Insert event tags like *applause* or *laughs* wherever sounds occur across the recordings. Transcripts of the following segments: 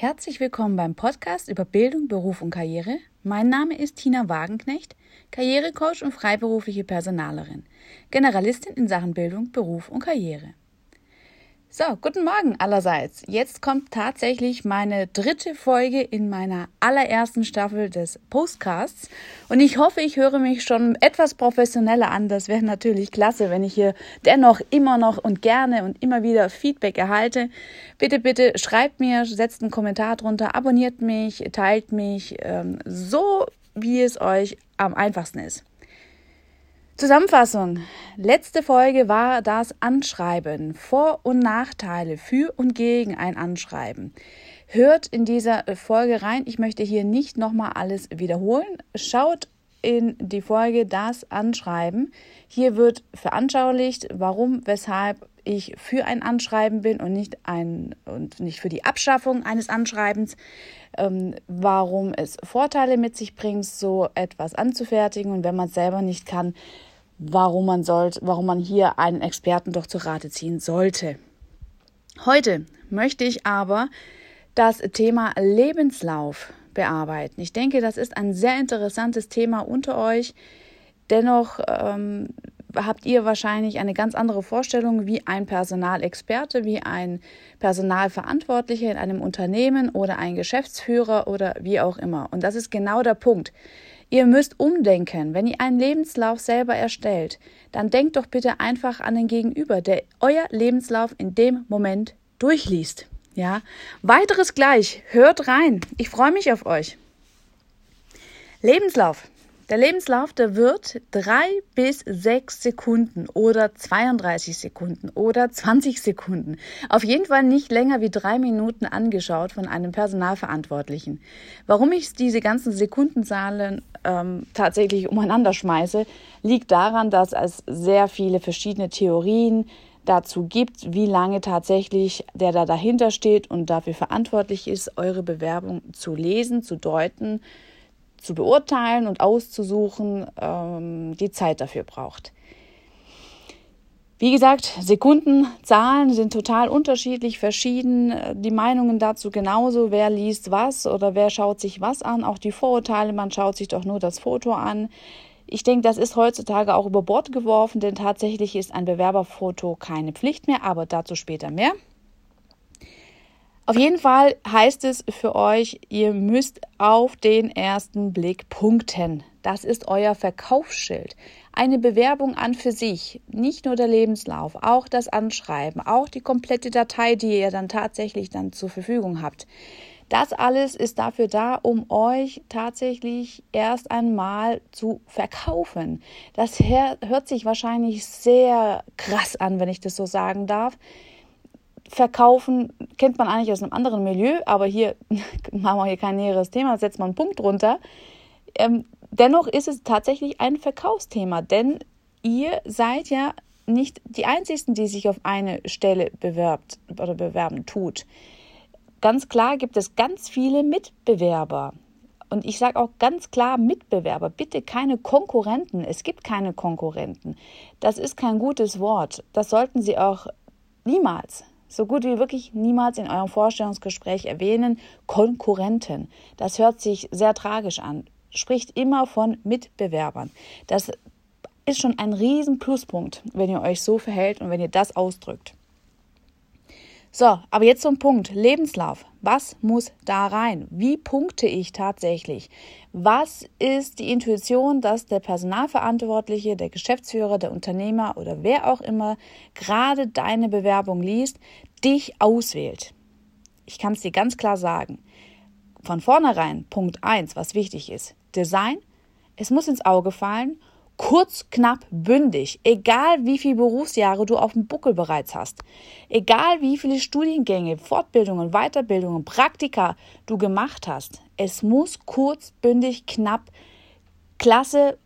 Herzlich willkommen beim Podcast über Bildung, Beruf und Karriere. Mein Name ist Tina Wagenknecht, Karrierecoach und freiberufliche Personalerin, Generalistin in Sachen Bildung, Beruf und Karriere. So, guten Morgen allerseits. Jetzt kommt tatsächlich meine dritte Folge in meiner allerersten Staffel des Postcasts. Und ich hoffe, ich höre mich schon etwas professioneller an. Das wäre natürlich klasse, wenn ich hier dennoch immer noch und gerne und immer wieder Feedback erhalte. Bitte, bitte schreibt mir, setzt einen Kommentar drunter, abonniert mich, teilt mich, ähm, so wie es euch am einfachsten ist. Zusammenfassung. Letzte Folge war das Anschreiben. Vor- und Nachteile für und gegen ein Anschreiben. Hört in dieser Folge rein. Ich möchte hier nicht nochmal alles wiederholen. Schaut in die Folge das Anschreiben. Hier wird veranschaulicht, warum, weshalb ich für ein Anschreiben bin und nicht ein und nicht für die Abschaffung eines Anschreibens, ähm, warum es Vorteile mit sich bringt, so etwas anzufertigen und wenn man es selber nicht kann, warum man sollte, warum man hier einen Experten doch zu Rate ziehen sollte. Heute möchte ich aber das Thema Lebenslauf bearbeiten. Ich denke, das ist ein sehr interessantes Thema unter euch. Dennoch ähm, habt ihr wahrscheinlich eine ganz andere Vorstellung wie ein Personalexperte, wie ein Personalverantwortlicher in einem Unternehmen oder ein Geschäftsführer oder wie auch immer. Und das ist genau der Punkt. Ihr müsst umdenken. Wenn ihr einen Lebenslauf selber erstellt, dann denkt doch bitte einfach an den Gegenüber, der euer Lebenslauf in dem Moment durchliest. Ja, weiteres gleich. Hört rein. Ich freue mich auf euch. Lebenslauf. Der Lebenslauf, der wird drei bis sechs Sekunden oder 32 Sekunden oder 20 Sekunden, auf jeden Fall nicht länger wie drei Minuten angeschaut von einem Personalverantwortlichen. Warum ich diese ganzen Sekundenzahlen ähm, tatsächlich umeinander schmeiße, liegt daran, dass es sehr viele verschiedene Theorien dazu gibt, wie lange tatsächlich der da dahinter steht und dafür verantwortlich ist, eure Bewerbung zu lesen, zu deuten, zu beurteilen und auszusuchen, ähm, die Zeit dafür braucht. Wie gesagt, Sekundenzahlen sind total unterschiedlich, verschieden. Die Meinungen dazu genauso. Wer liest was oder wer schaut sich was an? Auch die Vorurteile, man schaut sich doch nur das Foto an. Ich denke, das ist heutzutage auch über Bord geworfen, denn tatsächlich ist ein Bewerberfoto keine Pflicht mehr, aber dazu später mehr. Auf jeden Fall heißt es für euch, ihr müsst auf den ersten Blick punkten. Das ist euer Verkaufsschild. Eine Bewerbung an für sich, nicht nur der Lebenslauf, auch das Anschreiben, auch die komplette Datei, die ihr dann tatsächlich dann zur Verfügung habt. Das alles ist dafür da, um euch tatsächlich erst einmal zu verkaufen. Das hört sich wahrscheinlich sehr krass an, wenn ich das so sagen darf verkaufen kennt man eigentlich aus einem anderen Milieu, aber hier *laughs* machen wir hier kein näheres Thema, setzt man einen Punkt drunter. Ähm, dennoch ist es tatsächlich ein Verkaufsthema, denn ihr seid ja nicht die Einzigen, die sich auf eine Stelle bewerbt oder bewerben tut. Ganz klar gibt es ganz viele Mitbewerber. Und ich sage auch ganz klar Mitbewerber, bitte keine Konkurrenten. Es gibt keine Konkurrenten. Das ist kein gutes Wort. Das sollten Sie auch niemals so gut wie wirklich niemals in eurem Vorstellungsgespräch erwähnen, Konkurrenten. Das hört sich sehr tragisch an. Spricht immer von Mitbewerbern. Das ist schon ein riesen Pluspunkt, wenn ihr euch so verhält und wenn ihr das ausdrückt. So, aber jetzt zum Punkt. Lebenslauf. Was muss da rein? Wie punkte ich tatsächlich? Was ist die Intuition, dass der Personalverantwortliche, der Geschäftsführer, der Unternehmer oder wer auch immer gerade deine Bewerbung liest, dich auswählt? Ich kann es dir ganz klar sagen. Von vornherein, Punkt 1, was wichtig ist. Design. Es muss ins Auge fallen Kurz, knapp, bündig. Egal wie viele Berufsjahre du auf dem Buckel bereits hast. Egal wie viele Studiengänge, Fortbildungen, Weiterbildungen, Praktika du gemacht hast. Es muss kurz, bündig, knapp, klasse,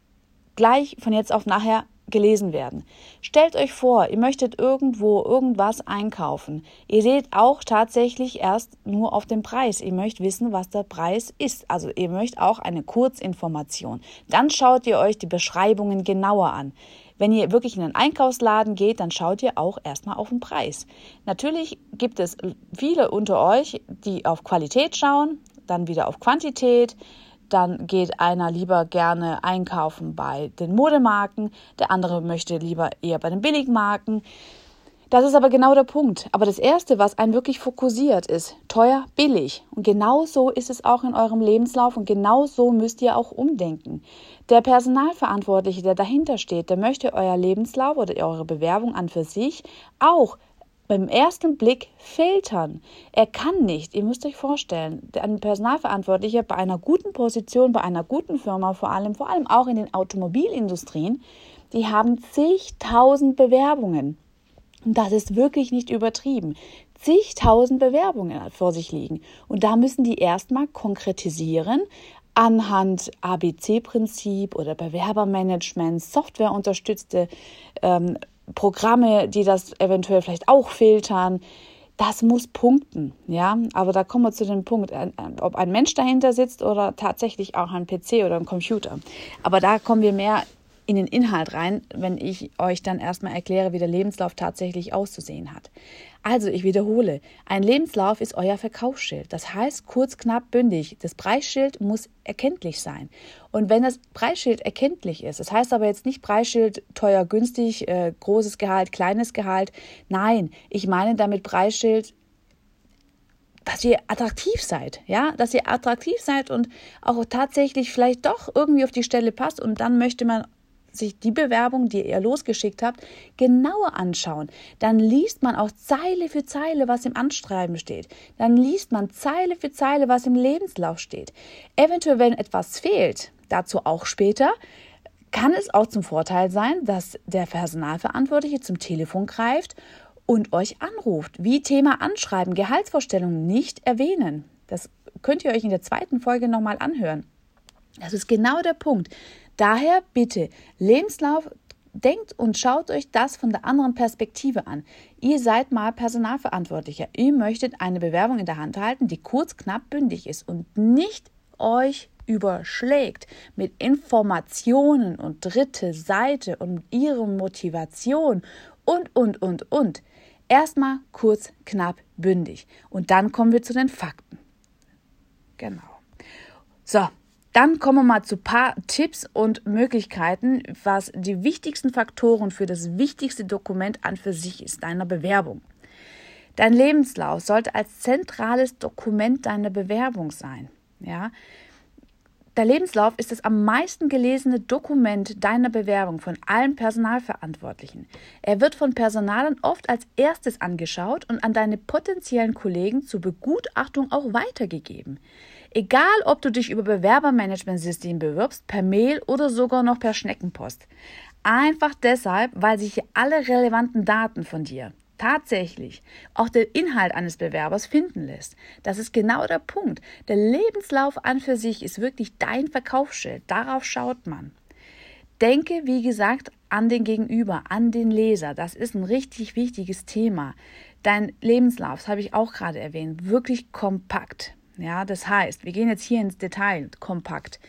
gleich von jetzt auf nachher gelesen werden. Stellt euch vor, ihr möchtet irgendwo irgendwas einkaufen. Ihr seht auch tatsächlich erst nur auf den Preis. Ihr möchtet wissen, was der Preis ist. Also ihr möchtet auch eine Kurzinformation. Dann schaut ihr euch die Beschreibungen genauer an. Wenn ihr wirklich in einen Einkaufsladen geht, dann schaut ihr auch erstmal auf den Preis. Natürlich gibt es viele unter euch, die auf Qualität schauen, dann wieder auf Quantität. Dann geht einer lieber gerne einkaufen bei den Modemarken, der andere möchte lieber eher bei den Billigmarken. Das ist aber genau der Punkt. Aber das Erste, was einen wirklich fokussiert, ist teuer, billig. Und genau so ist es auch in eurem Lebenslauf und genau so müsst ihr auch umdenken. Der Personalverantwortliche, der dahinter steht, der möchte euer Lebenslauf oder eure Bewerbung an für sich auch beim ersten Blick filtern. Er kann nicht, ihr müsst euch vorstellen, ein Personalverantwortlicher bei einer guten Position, bei einer guten Firma vor allem, vor allem auch in den Automobilindustrien, die haben zigtausend Bewerbungen. Und das ist wirklich nicht übertrieben. Zigtausend Bewerbungen vor sich liegen. Und da müssen die erstmal konkretisieren anhand ABC-Prinzip oder Bewerbermanagement, softwareunterstützte ähm, Programme, die das eventuell vielleicht auch filtern. Das muss punkten, ja. Aber da kommen wir zu dem Punkt, ob ein Mensch dahinter sitzt oder tatsächlich auch ein PC oder ein Computer. Aber da kommen wir mehr in den Inhalt rein, wenn ich euch dann erstmal erkläre, wie der Lebenslauf tatsächlich auszusehen hat. Also, ich wiederhole, ein Lebenslauf ist euer Verkaufsschild. Das heißt, kurz, knapp, bündig. Das Preisschild muss erkenntlich sein. Und wenn das Preisschild erkenntlich ist, das heißt aber jetzt nicht Preisschild teuer, günstig, äh, großes Gehalt, kleines Gehalt. Nein, ich meine damit Preisschild dass ihr attraktiv seid, ja, dass ihr attraktiv seid und auch tatsächlich vielleicht doch irgendwie auf die Stelle passt und dann möchte man sich die Bewerbung, die ihr losgeschickt habt, genauer anschauen. Dann liest man auch Zeile für Zeile, was im Anschreiben steht. Dann liest man Zeile für Zeile, was im Lebenslauf steht. Eventuell, wenn etwas fehlt, dazu auch später, kann es auch zum Vorteil sein, dass der Personalverantwortliche zum Telefon greift und euch anruft. Wie Thema Anschreiben, Gehaltsvorstellungen nicht erwähnen. Das könnt ihr euch in der zweiten Folge nochmal anhören. Das ist genau der Punkt. Daher bitte, Lebenslauf, denkt und schaut euch das von der anderen Perspektive an. Ihr seid mal Personalverantwortlicher. Ihr möchtet eine Bewerbung in der Hand halten, die kurz, knapp, bündig ist und nicht euch überschlägt mit Informationen und dritte Seite und ihre Motivation und, und, und, und. Erstmal kurz, knapp, bündig. Und dann kommen wir zu den Fakten. Genau. So, dann kommen wir mal zu paar Tipps und Möglichkeiten, was die wichtigsten Faktoren für das wichtigste Dokument an für sich ist, deiner Bewerbung. Dein Lebenslauf sollte als zentrales Dokument deiner Bewerbung sein. Ja? Der Lebenslauf ist das am meisten gelesene Dokument deiner Bewerbung von allen Personalverantwortlichen. Er wird von Personalern oft als erstes angeschaut und an deine potenziellen Kollegen zur Begutachtung auch weitergegeben. Egal, ob du dich über Bewerbermanagementsystem bewirbst, per Mail oder sogar noch per Schneckenpost. Einfach deshalb, weil sich hier alle relevanten Daten von dir tatsächlich auch der Inhalt eines Bewerbers finden lässt. Das ist genau der Punkt. Der Lebenslauf an für sich ist wirklich dein Verkaufsschild. Darauf schaut man. Denke, wie gesagt, an den Gegenüber, an den Leser. Das ist ein richtig wichtiges Thema. Dein Lebenslauf, das habe ich auch gerade erwähnt, wirklich kompakt. Ja, das heißt, wir gehen jetzt hier ins Detail, kompakt.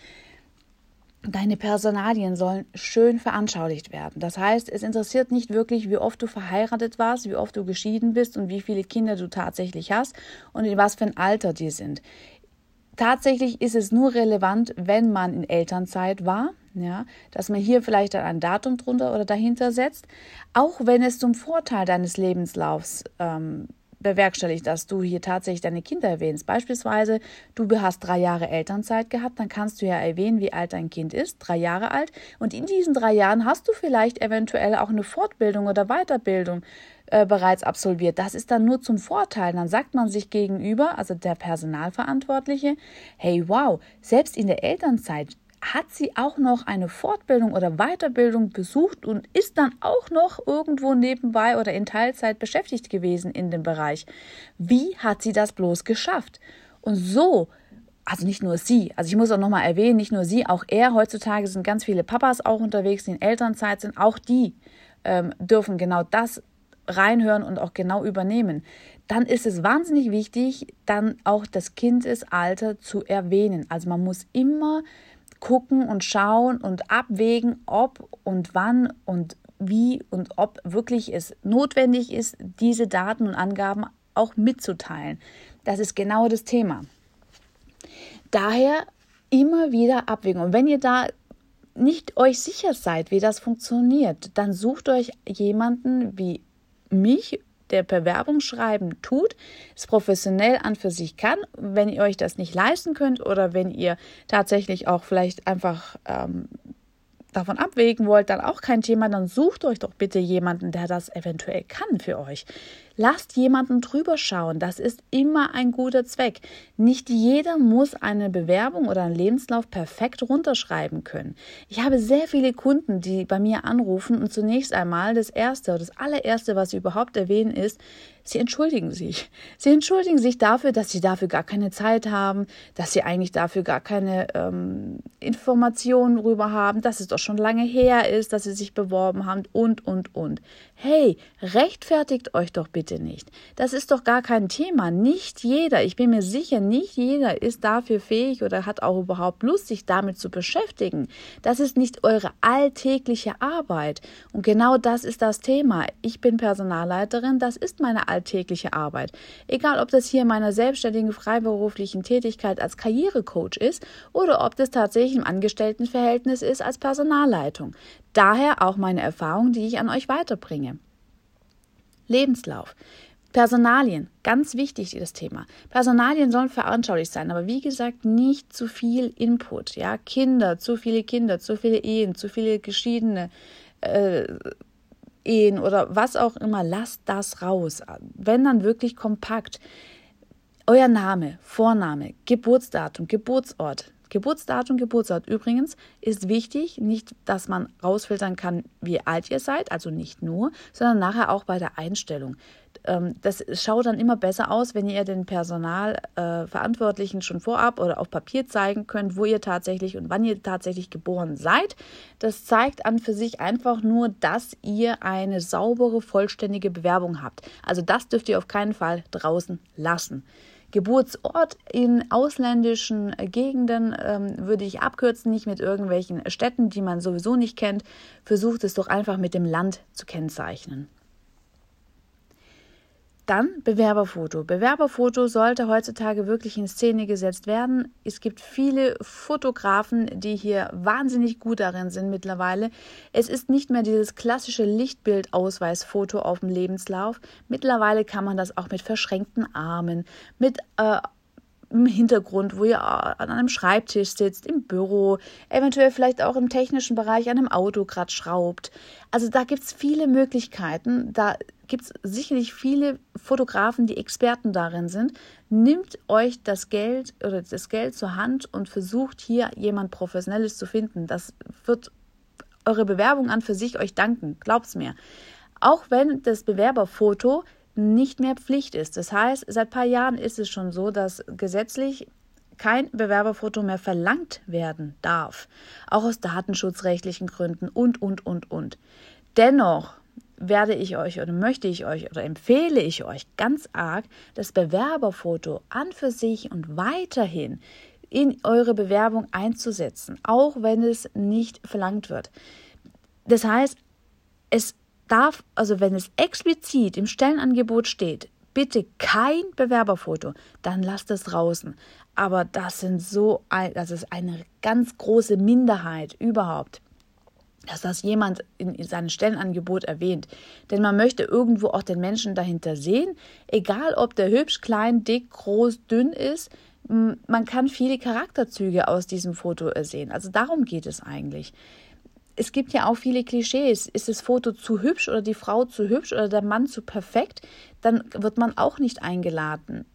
Deine Personalien sollen schön veranschaulicht werden. Das heißt, es interessiert nicht wirklich, wie oft du verheiratet warst, wie oft du geschieden bist und wie viele Kinder du tatsächlich hast und in was für ein Alter die sind. Tatsächlich ist es nur relevant, wenn man in Elternzeit war, ja, dass man hier vielleicht ein Datum drunter oder dahinter setzt, auch wenn es zum Vorteil deines Lebenslaufs ähm, bewerkstelligt, dass du hier tatsächlich deine Kinder erwähnst. Beispielsweise, du hast drei Jahre Elternzeit gehabt, dann kannst du ja erwähnen, wie alt dein Kind ist, drei Jahre alt. Und in diesen drei Jahren hast du vielleicht eventuell auch eine Fortbildung oder Weiterbildung äh, bereits absolviert. Das ist dann nur zum Vorteil. Dann sagt man sich gegenüber, also der Personalverantwortliche, hey wow, selbst in der Elternzeit hat sie auch noch eine Fortbildung oder Weiterbildung besucht und ist dann auch noch irgendwo nebenbei oder in Teilzeit beschäftigt gewesen in dem Bereich. Wie hat sie das bloß geschafft? Und so also nicht nur sie, also ich muss auch nochmal erwähnen, nicht nur sie, auch er, heutzutage sind ganz viele Papas auch unterwegs, die in Elternzeit sind, auch die ähm, dürfen genau das reinhören und auch genau übernehmen. Dann ist es wahnsinnig wichtig, dann auch das Kindesalter zu erwähnen. Also man muss immer gucken und schauen und abwägen, ob und wann und wie und ob wirklich es notwendig ist, diese Daten und Angaben auch mitzuteilen. Das ist genau das Thema. Daher immer wieder abwägen. Und wenn ihr da nicht euch sicher seid, wie das funktioniert, dann sucht euch jemanden wie mich, der Bewerbung schreiben tut, es professionell an für sich kann. Wenn ihr euch das nicht leisten könnt oder wenn ihr tatsächlich auch vielleicht einfach ähm, davon abwägen wollt, dann auch kein Thema, dann sucht euch doch bitte jemanden, der das eventuell kann für euch. Lasst jemanden drüber schauen. Das ist immer ein guter Zweck. Nicht jeder muss eine Bewerbung oder einen Lebenslauf perfekt runterschreiben können. Ich habe sehr viele Kunden, die bei mir anrufen und zunächst einmal das erste, das allererste, was sie überhaupt erwähnen, ist, sie entschuldigen sich. Sie entschuldigen sich dafür, dass sie dafür gar keine Zeit haben, dass sie eigentlich dafür gar keine ähm, Informationen rüber haben, dass es doch schon lange her ist, dass sie sich beworben haben und, und, und. Hey, rechtfertigt euch doch bitte nicht. Das ist doch gar kein Thema. Nicht jeder, ich bin mir sicher, nicht jeder ist dafür fähig oder hat auch überhaupt Lust, sich damit zu beschäftigen. Das ist nicht eure alltägliche Arbeit. Und genau das ist das Thema. Ich bin Personalleiterin, das ist meine alltägliche Arbeit. Egal, ob das hier meiner selbstständigen freiberuflichen Tätigkeit als Karrierecoach ist oder ob das tatsächlich im Angestelltenverhältnis ist als Personalleitung. Daher auch meine Erfahrung, die ich an euch weiterbringe. Lebenslauf. Personalien, ganz wichtig das Thema. Personalien sollen veranschaulich sein, aber wie gesagt, nicht zu viel Input. Ja, Kinder, zu viele Kinder, zu viele Ehen, zu viele geschiedene äh, Ehen oder was auch immer, lasst das raus. Wenn dann wirklich kompakt. Euer Name, Vorname, Geburtsdatum, Geburtsort, Geburtsdatum, Geburtsort übrigens ist wichtig, nicht, dass man rausfiltern kann, wie alt ihr seid, also nicht nur, sondern nachher auch bei der Einstellung. Ähm, das schaut dann immer besser aus, wenn ihr den Personalverantwortlichen schon vorab oder auf Papier zeigen könnt, wo ihr tatsächlich und wann ihr tatsächlich geboren seid. Das zeigt an für sich einfach nur, dass ihr eine saubere, vollständige Bewerbung habt. Also das dürft ihr auf keinen Fall draußen lassen. Geburtsort in ausländischen Gegenden ähm, würde ich abkürzen, nicht mit irgendwelchen Städten, die man sowieso nicht kennt. Versucht es doch einfach mit dem Land zu kennzeichnen. Dann Bewerberfoto. Bewerberfoto sollte heutzutage wirklich in Szene gesetzt werden. Es gibt viele Fotografen, die hier wahnsinnig gut darin sind mittlerweile. Es ist nicht mehr dieses klassische Lichtbildausweisfoto auf dem Lebenslauf. Mittlerweile kann man das auch mit verschränkten Armen, mit äh, im Hintergrund, wo ihr an einem Schreibtisch sitzt, im Büro, eventuell vielleicht auch im technischen Bereich an einem Auto gerade schraubt. Also da gibt es viele Möglichkeiten. Da gibt es sicherlich viele Fotografen, die Experten darin sind. Nimmt euch das Geld oder das Geld zur Hand und versucht hier jemand Professionelles zu finden. Das wird eure Bewerbung an für sich euch danken. Glaubt's mir. Auch wenn das Bewerberfoto nicht mehr Pflicht ist. Das heißt, seit ein paar Jahren ist es schon so, dass gesetzlich kein Bewerberfoto mehr verlangt werden darf, auch aus datenschutzrechtlichen Gründen und, und, und, und. Dennoch werde ich euch oder möchte ich euch oder empfehle ich euch ganz arg, das Bewerberfoto an für sich und weiterhin in eure Bewerbung einzusetzen, auch wenn es nicht verlangt wird. Das heißt, es darf, also wenn es explizit im Stellenangebot steht, bitte kein Bewerberfoto, dann lasst es draußen. Aber das sind so, das ist eine ganz große Minderheit überhaupt, dass das jemand in seinem Stellenangebot erwähnt. Denn man möchte irgendwo auch den Menschen dahinter sehen, egal ob der hübsch, klein, dick, groß, dünn ist. Man kann viele Charakterzüge aus diesem Foto sehen. Also darum geht es eigentlich es gibt ja auch viele Klischees. Ist das Foto zu hübsch oder die Frau zu hübsch oder der Mann zu perfekt, dann wird man auch nicht eingeladen.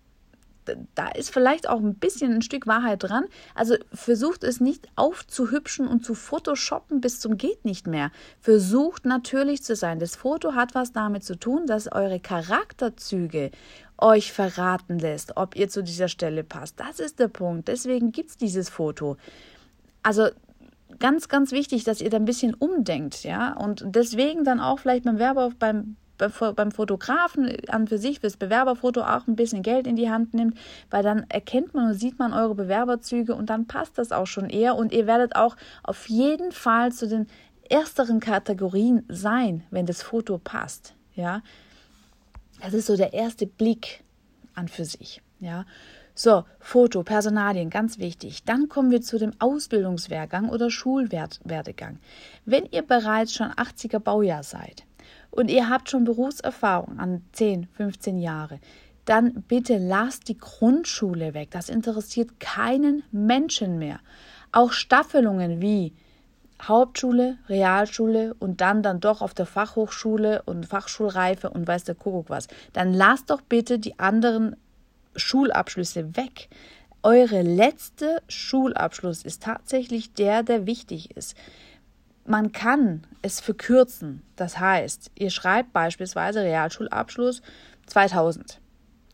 Da ist vielleicht auch ein bisschen ein Stück Wahrheit dran. Also versucht es nicht aufzuhübschen und zu photoshoppen bis zum geht nicht mehr. Versucht natürlich zu sein. Das Foto hat was damit zu tun, dass eure Charakterzüge euch verraten lässt, ob ihr zu dieser Stelle passt. Das ist der Punkt. Deswegen gibt es dieses Foto. Also ganz, ganz wichtig, dass ihr da ein bisschen umdenkt, ja. Und deswegen dann auch vielleicht beim Werber, beim beim Fotografen an für sich fürs Bewerberfoto auch ein bisschen Geld in die Hand nimmt, weil dann erkennt man und sieht man eure Bewerberzüge und dann passt das auch schon eher und ihr werdet auch auf jeden Fall zu den ersteren Kategorien sein, wenn das Foto passt. Ja, das ist so der erste Blick an für sich. Ja, so, Foto, Personalien, ganz wichtig. Dann kommen wir zu dem Ausbildungswehrgang oder Schulwerdegang. Wenn ihr bereits schon 80er Baujahr seid und ihr habt schon Berufserfahrung an 10, 15 Jahre, dann bitte lasst die Grundschule weg. Das interessiert keinen Menschen mehr. Auch Staffelungen wie Hauptschule, Realschule und dann dann doch auf der Fachhochschule und Fachschulreife und weiß der Kuckuck was. Dann lasst doch bitte die anderen Schulabschlüsse weg. Eure letzte Schulabschluss ist tatsächlich der, der wichtig ist. Man kann es verkürzen. Das heißt, ihr schreibt beispielsweise Realschulabschluss 2000.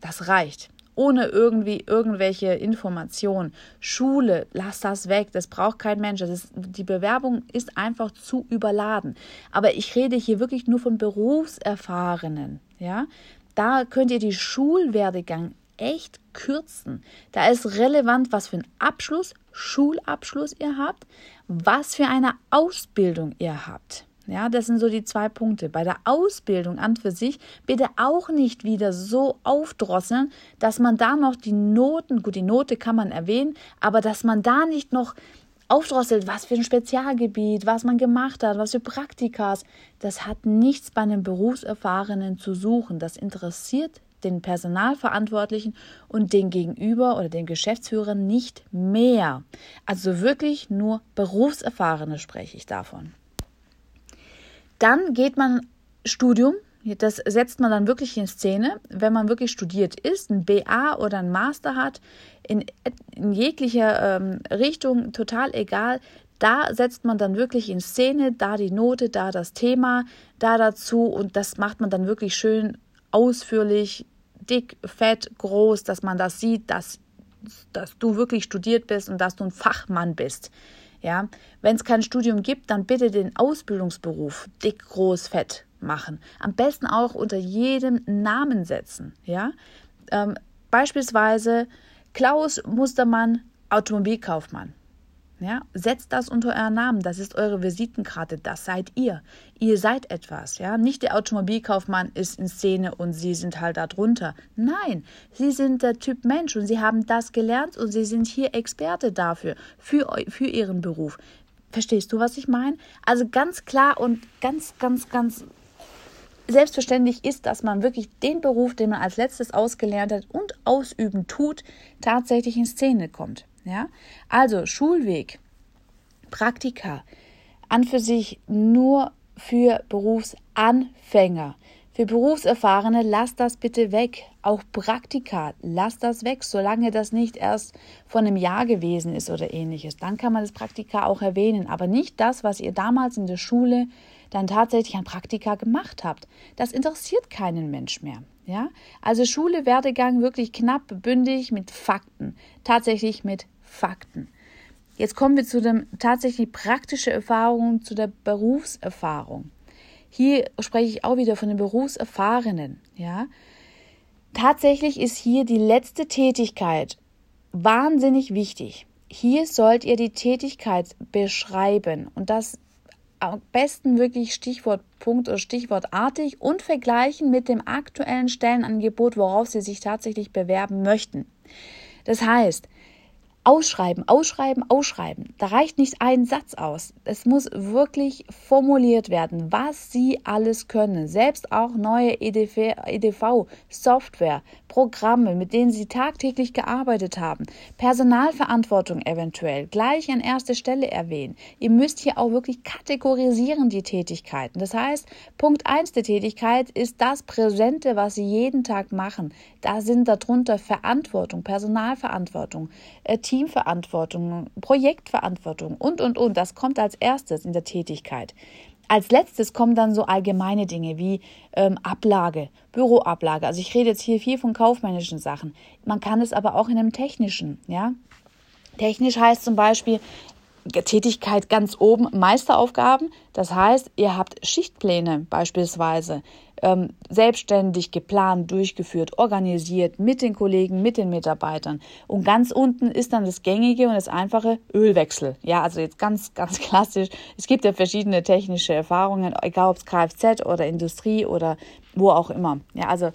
Das reicht. Ohne irgendwie irgendwelche Informationen. Schule, lass das weg. Das braucht kein Mensch. Ist, die Bewerbung ist einfach zu überladen. Aber ich rede hier wirklich nur von Berufserfahrenen. Ja, da könnt ihr die Schulwerdegang echt kürzen. Da ist relevant, was für einen Abschluss, Schulabschluss ihr habt, was für eine Ausbildung ihr habt. Ja, das sind so die zwei Punkte. Bei der Ausbildung an für sich bitte auch nicht wieder so aufdrosseln, dass man da noch die Noten, gut, die Note kann man erwähnen, aber dass man da nicht noch aufdrosselt, was für ein Spezialgebiet, was man gemacht hat, was für Praktikas. Das hat nichts bei einem Berufserfahrenen zu suchen. Das interessiert den Personalverantwortlichen und den Gegenüber oder den Geschäftsführern nicht mehr. Also wirklich nur Berufserfahrene spreche ich davon. Dann geht man Studium, das setzt man dann wirklich in Szene, wenn man wirklich studiert ist, ein BA oder ein Master hat, in, in jeglicher ähm, Richtung, total egal. Da setzt man dann wirklich in Szene, da die Note, da das Thema, da dazu und das macht man dann wirklich schön ausführlich dick, fett, groß, dass man das sieht, dass, dass du wirklich studiert bist und dass du ein Fachmann bist. Ja, wenn es kein Studium gibt, dann bitte den Ausbildungsberuf dick, groß, fett machen. Am besten auch unter jedem Namen setzen. Ja, ähm, beispielsweise Klaus Mustermann, Automobilkaufmann. Ja, setzt das unter euren Namen. Das ist eure Visitenkarte. Das seid ihr. Ihr seid etwas. Ja, nicht der Automobilkaufmann ist in Szene und sie sind halt da drunter. Nein, sie sind der Typ Mensch und sie haben das gelernt und sie sind hier Experte dafür, für, für ihren Beruf. Verstehst du, was ich meine? Also ganz klar und ganz, ganz, ganz selbstverständlich ist, dass man wirklich den Beruf, den man als letztes ausgelernt hat und ausüben tut, tatsächlich in Szene kommt. Ja? Also Schulweg, Praktika, an für sich nur für Berufsanfänger. Für Berufserfahrene lasst das bitte weg. Auch Praktika, lasst das weg, solange das nicht erst von einem Jahr gewesen ist oder ähnliches. Dann kann man das Praktika auch erwähnen, aber nicht das, was ihr damals in der Schule dann tatsächlich an Praktika gemacht habt. Das interessiert keinen Mensch mehr. Ja? Also Schule, Werdegang wirklich knapp, bündig mit Fakten. Tatsächlich mit Fakten. Jetzt kommen wir zu dem tatsächlich praktischen Erfahrung, zu der Berufserfahrung. Hier spreche ich auch wieder von den Berufserfahrenen, ja. Tatsächlich ist hier die letzte Tätigkeit wahnsinnig wichtig. Hier sollt ihr die Tätigkeit beschreiben und das am besten wirklich Stichwortpunkt oder Stichwortartig und vergleichen mit dem aktuellen Stellenangebot, worauf Sie sich tatsächlich bewerben möchten. Das heißt, Ausschreiben, ausschreiben, ausschreiben. Da reicht nicht ein Satz aus. Es muss wirklich formuliert werden, was Sie alles können. Selbst auch neue EDV-Software, Programme, mit denen Sie tagtäglich gearbeitet haben. Personalverantwortung eventuell gleich an erste Stelle erwähnen. Ihr müsst hier auch wirklich kategorisieren die Tätigkeiten. Das heißt, Punkt 1 der Tätigkeit ist das Präsente, was Sie jeden Tag machen. Da sind darunter Verantwortung, Personalverantwortung, äh, Teamverantwortung, Projektverantwortung und, und, und. Das kommt als erstes in der Tätigkeit. Als letztes kommen dann so allgemeine Dinge wie ähm, Ablage, Büroablage. Also ich rede jetzt hier viel von kaufmännischen Sachen. Man kann es aber auch in einem technischen, ja. Technisch heißt zum Beispiel, Tätigkeit ganz oben Meisteraufgaben. Das heißt, ihr habt Schichtpläne beispielsweise ähm, selbstständig geplant, durchgeführt, organisiert mit den Kollegen, mit den Mitarbeitern. Und ganz unten ist dann das gängige und das einfache Ölwechsel. Ja, also jetzt ganz, ganz *laughs* klassisch. Es gibt ja verschiedene technische Erfahrungen, egal ob es Kfz oder Industrie oder wo auch immer. Ja, also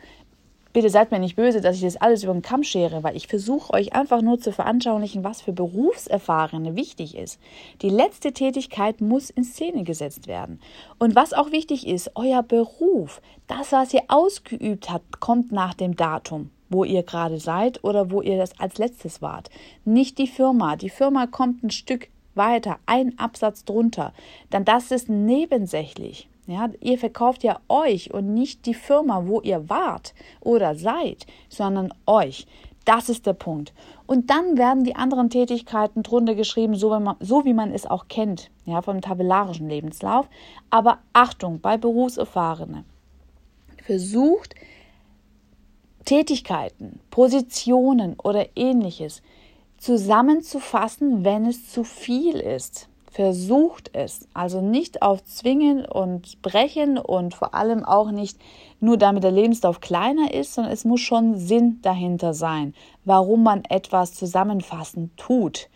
Bitte seid mir nicht böse, dass ich das alles über den Kamm schere, weil ich versuche euch einfach nur zu veranschaulichen, was für Berufserfahrene wichtig ist. Die letzte Tätigkeit muss in Szene gesetzt werden. Und was auch wichtig ist, euer Beruf, das, was ihr ausgeübt habt, kommt nach dem Datum wo ihr gerade seid oder wo ihr das als letztes wart. Nicht die Firma. Die Firma kommt ein Stück weiter, ein Absatz drunter. Dann das ist nebensächlich. Ja, ihr verkauft ja euch und nicht die Firma, wo ihr wart oder seid, sondern euch. Das ist der Punkt. Und dann werden die anderen Tätigkeiten drunter geschrieben, so wie man, so wie man es auch kennt, ja, vom tabellarischen Lebenslauf. Aber Achtung, bei Berufserfahrenen. Versucht Tätigkeiten, Positionen oder ähnliches zusammenzufassen, wenn es zu viel ist. Versucht es. Also nicht auf Zwingen und Brechen und vor allem auch nicht nur damit der Lebenslauf kleiner ist, sondern es muss schon Sinn dahinter sein, warum man etwas zusammenfassen tut.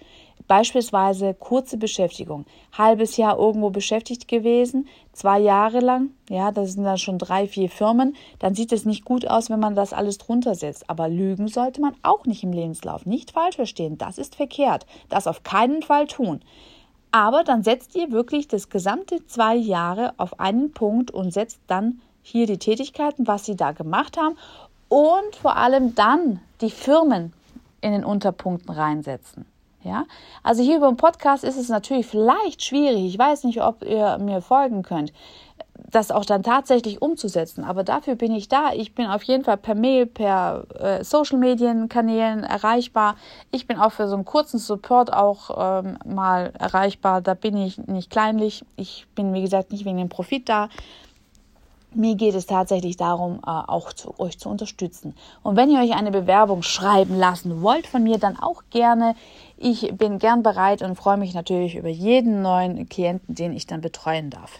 Beispielsweise kurze Beschäftigung. Halbes Jahr irgendwo beschäftigt gewesen, zwei Jahre lang, ja, das sind dann schon drei, vier Firmen, dann sieht es nicht gut aus, wenn man das alles drunter setzt. Aber lügen sollte man auch nicht im Lebenslauf. Nicht falsch verstehen, das ist verkehrt. Das auf keinen Fall tun. Aber dann setzt ihr wirklich das gesamte zwei Jahre auf einen Punkt und setzt dann hier die Tätigkeiten, was sie da gemacht haben und vor allem dann die Firmen in den Unterpunkten reinsetzen. Ja, also hier über den Podcast ist es natürlich vielleicht schwierig. Ich weiß nicht, ob ihr mir folgen könnt das auch dann tatsächlich umzusetzen. Aber dafür bin ich da. Ich bin auf jeden Fall per Mail, per äh, Social Medien Kanälen erreichbar. Ich bin auch für so einen kurzen Support auch ähm, mal erreichbar. Da bin ich nicht kleinlich. Ich bin, wie gesagt, nicht wegen dem Profit da. Mir geht es tatsächlich darum, äh, auch zu, euch zu unterstützen. Und wenn ihr euch eine Bewerbung schreiben lassen wollt von mir, dann auch gerne. Ich bin gern bereit und freue mich natürlich über jeden neuen Klienten, den ich dann betreuen darf.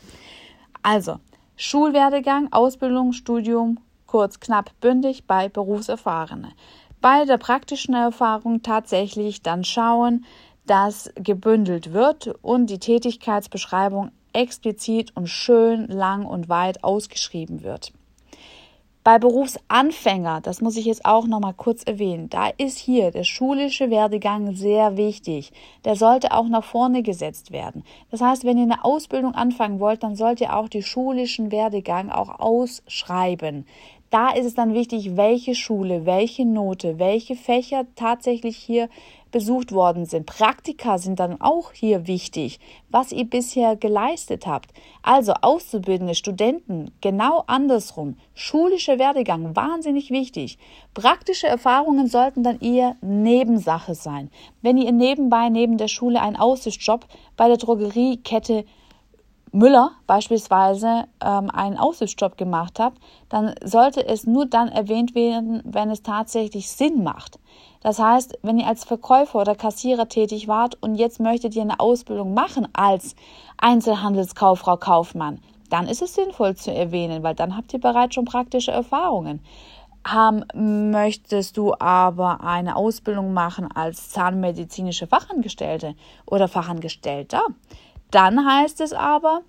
Also, Schulwerdegang, Ausbildung, Studium, kurz, knapp, bündig bei Berufserfahrene. Bei der praktischen Erfahrung tatsächlich dann schauen, dass gebündelt wird und die Tätigkeitsbeschreibung explizit und schön lang und weit ausgeschrieben wird. Bei Berufsanfänger, das muss ich jetzt auch noch mal kurz erwähnen, da ist hier der schulische Werdegang sehr wichtig. Der sollte auch nach vorne gesetzt werden. Das heißt, wenn ihr eine Ausbildung anfangen wollt, dann sollt ihr auch die schulischen Werdegang auch ausschreiben. Da ist es dann wichtig, welche Schule, welche Note, welche Fächer tatsächlich hier besucht worden sind. Praktika sind dann auch hier wichtig, was ihr bisher geleistet habt. Also auszubildende Studenten, genau andersrum. Schulischer Werdegang, wahnsinnig wichtig. Praktische Erfahrungen sollten dann eher Nebensache sein. Wenn ihr nebenbei neben der Schule einen Aussichtsjob bei der Drogeriekette Müller beispielsweise ähm, einen Aushilfsjob gemacht habt, dann sollte es nur dann erwähnt werden, wenn es tatsächlich Sinn macht. Das heißt, wenn ihr als Verkäufer oder Kassierer tätig wart und jetzt möchtet ihr eine Ausbildung machen als Einzelhandelskauffrau Kaufmann, dann ist es sinnvoll zu erwähnen, weil dann habt ihr bereits schon praktische Erfahrungen. Haben, möchtest du aber eine Ausbildung machen als zahnmedizinische Fachangestellte oder Fachangestellter, dann heißt es aber,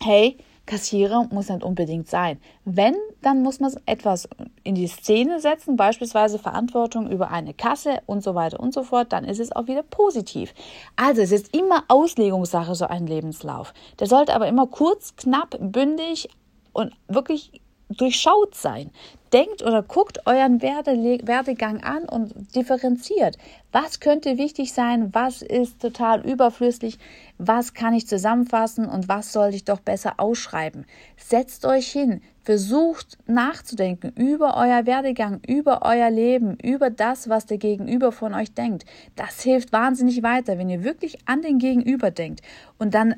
hey, Kassierer muss nicht unbedingt sein. Wenn, dann muss man etwas in die Szene setzen, beispielsweise Verantwortung über eine Kasse und so weiter und so fort, dann ist es auch wieder positiv. Also es ist immer Auslegungssache, so ein Lebenslauf. Der sollte aber immer kurz, knapp, bündig und wirklich durchschaut sein. Denkt oder guckt euren Werdegang an und differenziert. Was könnte wichtig sein? Was ist total überflüssig? Was kann ich zusammenfassen und was sollte ich doch besser ausschreiben? Setzt euch hin, versucht nachzudenken über euer Werdegang, über euer Leben, über das, was der Gegenüber von euch denkt. Das hilft wahnsinnig weiter, wenn ihr wirklich an den Gegenüber denkt und dann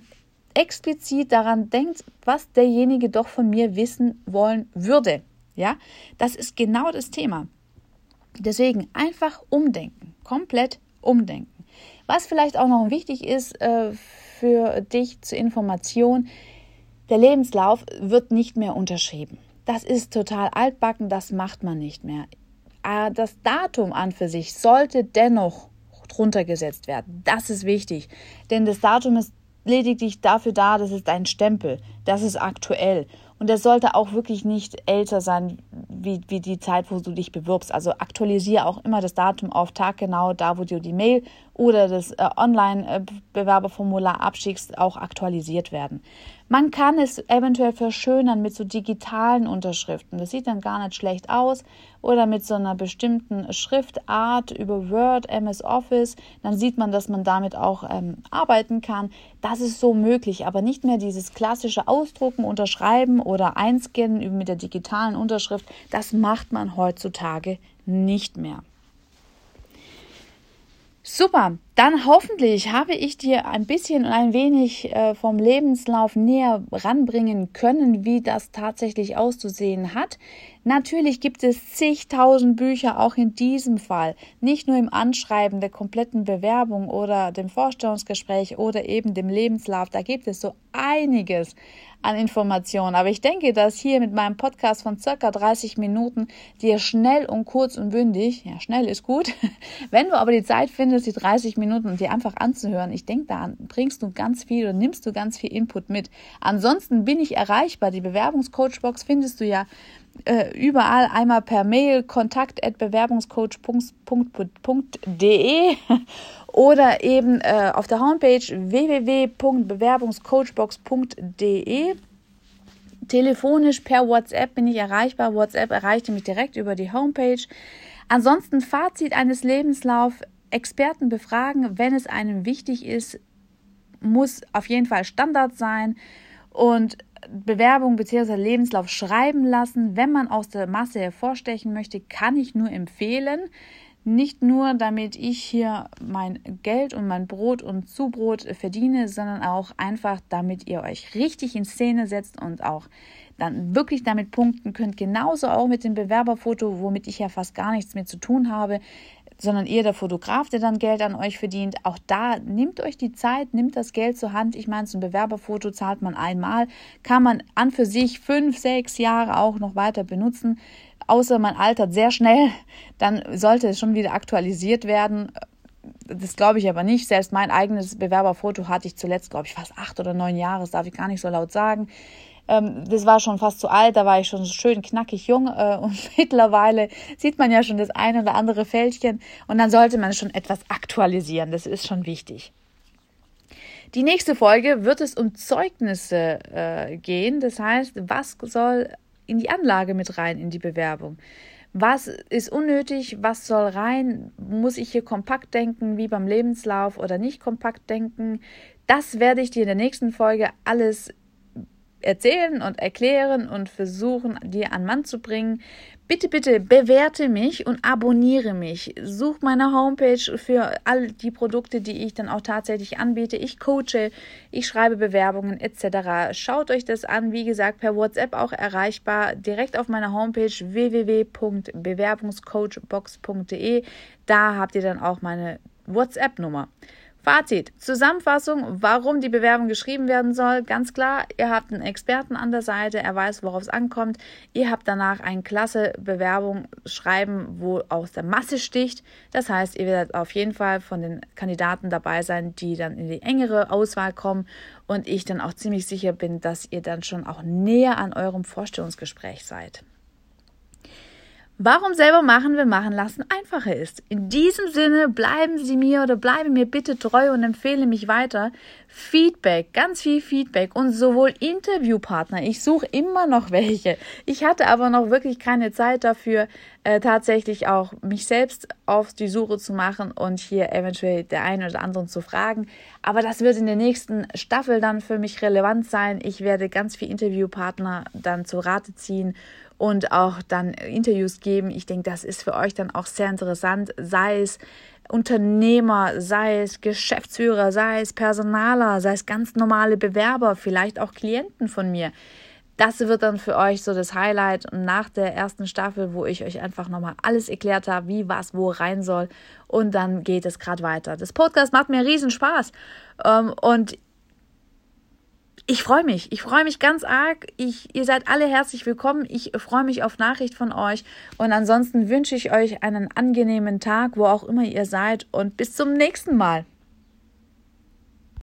explizit daran denkt, was derjenige doch von mir wissen wollen würde. Ja, das ist genau das Thema. Deswegen einfach umdenken, komplett umdenken. Was vielleicht auch noch wichtig ist äh, für dich zur Information, der Lebenslauf wird nicht mehr unterschrieben. Das ist total altbacken, das macht man nicht mehr. Äh, das Datum an für sich sollte dennoch drunter gesetzt werden. Das ist wichtig, denn das Datum ist lediglich dafür da, das ist ein Stempel, das ist aktuell. Und das sollte auch wirklich nicht älter sein wie, wie die Zeit, wo du dich bewirbst. Also aktualisiere auch immer das Datum auf Tag genau da, wo du die Mail oder das äh, Online-Bewerberformular abschickst, auch aktualisiert werden. Man kann es eventuell verschönern mit so digitalen Unterschriften. Das sieht dann gar nicht schlecht aus. Oder mit so einer bestimmten Schriftart über Word, MS Office. Dann sieht man, dass man damit auch ähm, arbeiten kann. Das ist so möglich, aber nicht mehr dieses klassische Ausdrucken, Unterschreiben oder Einscannen mit der digitalen Unterschrift. Das macht man heutzutage nicht mehr. Super, dann hoffentlich habe ich dir ein bisschen und ein wenig äh, vom Lebenslauf näher ranbringen können, wie das tatsächlich auszusehen hat. Natürlich gibt es zigtausend Bücher auch in diesem Fall, nicht nur im Anschreiben der kompletten Bewerbung oder dem Vorstellungsgespräch oder eben dem Lebenslauf, da gibt es so einiges an Informationen. Aber ich denke, dass hier mit meinem Podcast von circa 30 Minuten dir schnell und kurz und bündig, ja, schnell ist gut, wenn du aber die Zeit findest, die 30 Minuten dir einfach anzuhören, ich denke, da bringst du ganz viel und nimmst du ganz viel Input mit. Ansonsten bin ich erreichbar. Die Bewerbungscoachbox findest du ja äh, überall einmal per Mail kontakt@bewerbungscoach.de oder eben äh, auf der Homepage www.bewerbungscoachbox.de. Telefonisch per WhatsApp bin ich erreichbar. WhatsApp erreichte mich direkt über die Homepage. Ansonsten Fazit eines Lebenslauf. Experten befragen, wenn es einem wichtig ist, muss auf jeden Fall Standard sein. Und Bewerbung bzw. Lebenslauf schreiben lassen, wenn man aus der Masse hervorstechen möchte, kann ich nur empfehlen. Nicht nur, damit ich hier mein Geld und mein Brot und Zubrot verdiene, sondern auch einfach, damit ihr euch richtig in Szene setzt und auch dann wirklich damit punkten könnt. Genauso auch mit dem Bewerberfoto, womit ich ja fast gar nichts mehr zu tun habe sondern eher der Fotograf, der dann Geld an euch verdient. Auch da nehmt euch die Zeit, nimmt das Geld zur Hand. Ich meine, so ein Bewerberfoto zahlt man einmal, kann man an für sich fünf, sechs Jahre auch noch weiter benutzen. Außer man altert sehr schnell, dann sollte es schon wieder aktualisiert werden. Das glaube ich aber nicht. Selbst mein eigenes Bewerberfoto hatte ich zuletzt, glaube ich, fast acht oder neun Jahre. Das darf ich gar nicht so laut sagen. Ähm, das war schon fast zu alt, da war ich schon schön knackig jung äh, *laughs* und mittlerweile sieht man ja schon das eine oder andere Fältchen und dann sollte man schon etwas aktualisieren. Das ist schon wichtig. Die nächste Folge wird es um Zeugnisse äh, gehen. Das heißt, was soll in die Anlage mit rein, in die Bewerbung? Was ist unnötig? Was soll rein? Muss ich hier kompakt denken, wie beim Lebenslauf oder nicht kompakt denken? Das werde ich dir in der nächsten Folge alles erzählen und erklären und versuchen, dir an Mann zu bringen. Bitte, bitte bewerte mich und abonniere mich. Such meine Homepage für all die Produkte, die ich dann auch tatsächlich anbiete. Ich coache, ich schreibe Bewerbungen etc. Schaut euch das an, wie gesagt, per WhatsApp auch erreichbar. Direkt auf meiner Homepage www.bewerbungscoachbox.de. Da habt ihr dann auch meine WhatsApp-Nummer. Fazit, Zusammenfassung, warum die Bewerbung geschrieben werden soll. Ganz klar, ihr habt einen Experten an der Seite, er weiß, worauf es ankommt. Ihr habt danach eine klasse Bewerbung schreiben, wo aus der Masse sticht. Das heißt, ihr werdet auf jeden Fall von den Kandidaten dabei sein, die dann in die engere Auswahl kommen. Und ich dann auch ziemlich sicher bin, dass ihr dann schon auch näher an eurem Vorstellungsgespräch seid. Warum selber machen, wenn machen lassen einfacher ist. In diesem Sinne bleiben Sie mir oder bleibe mir bitte treu und empfehle mich weiter. Feedback, ganz viel Feedback und sowohl Interviewpartner. Ich suche immer noch welche. Ich hatte aber noch wirklich keine Zeit dafür, äh, tatsächlich auch mich selbst auf die Suche zu machen und hier eventuell der einen oder anderen zu fragen. Aber das wird in der nächsten Staffel dann für mich relevant sein. Ich werde ganz viel Interviewpartner dann zu Rate ziehen und auch dann Interviews geben. Ich denke, das ist für euch dann auch sehr interessant, sei es Unternehmer, sei es Geschäftsführer, sei es Personaler, sei es ganz normale Bewerber, vielleicht auch Klienten von mir. das wird dann für euch so das Highlight nach der ersten Staffel, wo ich euch einfach nochmal alles erklärt habe, wie was wo rein soll und dann geht es gerade weiter. Das Podcast macht mir riesen Spaß ähm, und ich freue mich. Ich freue mich ganz arg. Ich, ihr seid alle herzlich willkommen. Ich freue mich auf Nachricht von euch. Und ansonsten wünsche ich euch einen angenehmen Tag, wo auch immer ihr seid. Und bis zum nächsten Mal.